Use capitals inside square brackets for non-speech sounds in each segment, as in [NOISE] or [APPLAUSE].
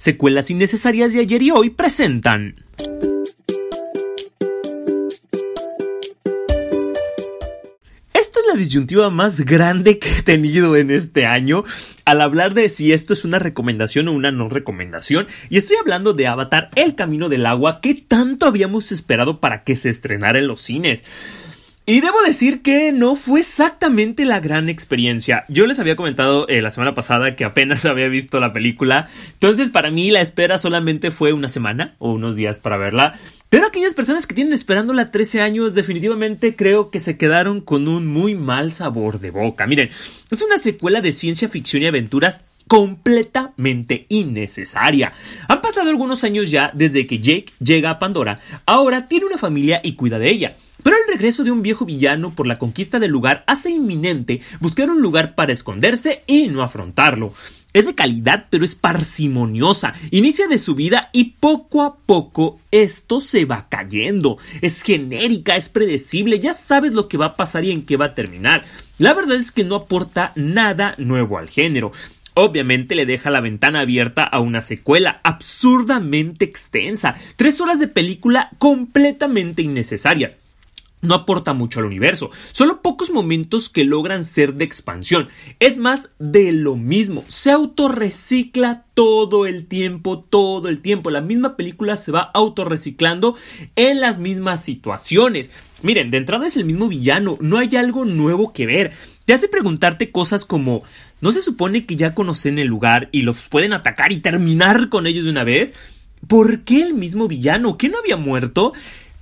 Secuelas innecesarias de ayer y hoy presentan. Esta es la disyuntiva más grande que he tenido en este año al hablar de si esto es una recomendación o una no recomendación. Y estoy hablando de Avatar, El Camino del Agua, que tanto habíamos esperado para que se estrenara en los cines. Y debo decir que no fue exactamente la gran experiencia. Yo les había comentado eh, la semana pasada que apenas [LAUGHS] había visto la película. Entonces para mí la espera solamente fue una semana o unos días para verla. Pero aquellas personas que tienen esperándola 13 años definitivamente creo que se quedaron con un muy mal sabor de boca. Miren, es una secuela de ciencia ficción y aventuras completamente innecesaria. Han pasado algunos años ya desde que Jake llega a Pandora. Ahora tiene una familia y cuida de ella. Pero el regreso de un viejo villano por la conquista del lugar hace inminente buscar un lugar para esconderse y no afrontarlo. Es de calidad, pero es parsimoniosa. Inicia de su vida y poco a poco esto se va cayendo. Es genérica, es predecible, ya sabes lo que va a pasar y en qué va a terminar. La verdad es que no aporta nada nuevo al género. Obviamente le deja la ventana abierta a una secuela absurdamente extensa. Tres horas de película completamente innecesarias no aporta mucho al universo. Solo pocos momentos que logran ser de expansión. Es más de lo mismo. Se autorrecicla todo el tiempo, todo el tiempo. La misma película se va autorreciclando en las mismas situaciones. Miren, de entrada es el mismo villano. No hay algo nuevo que ver. Te hace preguntarte cosas como ¿No se supone que ya conocen el lugar y los pueden atacar y terminar con ellos de una vez? ¿Por qué el mismo villano? ¿Que no había muerto?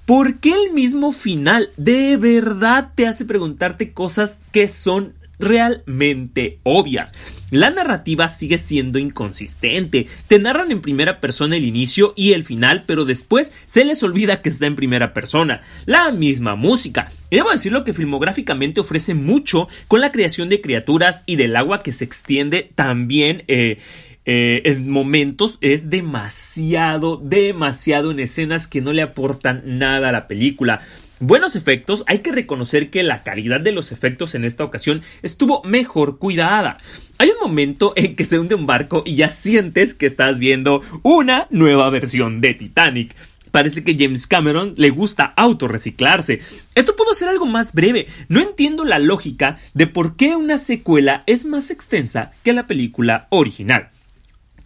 ¿Por qué el mismo final? De verdad te hace preguntarte cosas que son realmente obvias. La narrativa sigue siendo inconsistente. Te narran en primera persona el inicio y el final, pero después se les olvida que está en primera persona. La misma música. Y debo decirlo que filmográficamente ofrece mucho con la creación de criaturas y del agua que se extiende también. Eh, eh, en momentos es demasiado, demasiado en escenas que no le aportan nada a la película. Buenos efectos, hay que reconocer que la calidad de los efectos en esta ocasión estuvo mejor cuidada. Hay un momento en que se hunde un barco y ya sientes que estás viendo una nueva versión de Titanic parece que James Cameron le gusta autorreciclarse. Esto pudo ser algo más breve. No entiendo la lógica de por qué una secuela es más extensa que la película original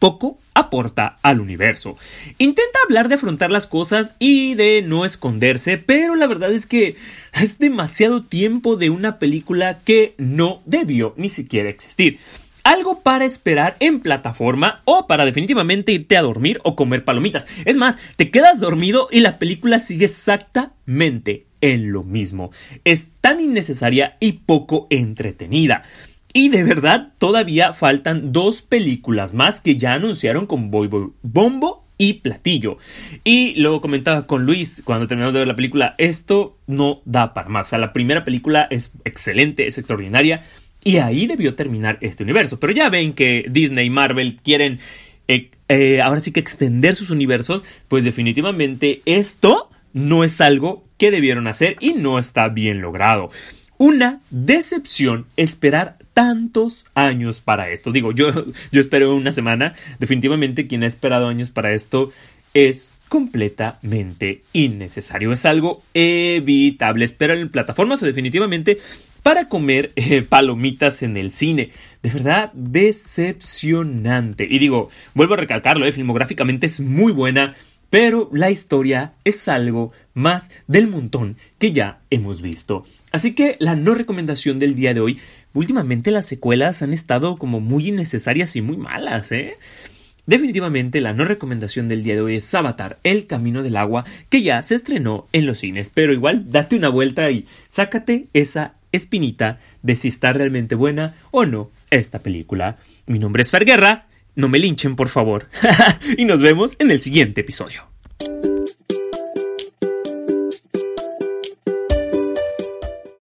poco aporta al universo. Intenta hablar de afrontar las cosas y de no esconderse, pero la verdad es que es demasiado tiempo de una película que no debió ni siquiera existir. Algo para esperar en plataforma o para definitivamente irte a dormir o comer palomitas. Es más, te quedas dormido y la película sigue exactamente en lo mismo. Es tan innecesaria y poco entretenida. Y de verdad, todavía faltan dos películas más que ya anunciaron con Bombo y Platillo. Y luego comentaba con Luis cuando terminamos de ver la película, esto no da para más. O sea, la primera película es excelente, es extraordinaria. Y ahí debió terminar este universo. Pero ya ven que Disney y Marvel quieren eh, eh, ahora sí que extender sus universos. Pues definitivamente esto no es algo que debieron hacer y no está bien logrado. Una decepción esperar tantos años para esto. Digo, yo, yo espero una semana. Definitivamente quien ha esperado años para esto es completamente innecesario. Es algo evitable. Esperar en plataformas o definitivamente para comer eh, palomitas en el cine. De verdad, decepcionante. Y digo, vuelvo a recalcarlo, eh, filmográficamente es muy buena pero la historia es algo más del montón que ya hemos visto. Así que la no recomendación del día de hoy, últimamente las secuelas han estado como muy innecesarias y muy malas, ¿eh? Definitivamente la no recomendación del día de hoy es Avatar, El Camino del Agua, que ya se estrenó en los cines, pero igual date una vuelta y sácate esa espinita de si está realmente buena o no esta película. Mi nombre es Fer Guerra no me linchen, por favor. [LAUGHS] y nos vemos en el siguiente episodio.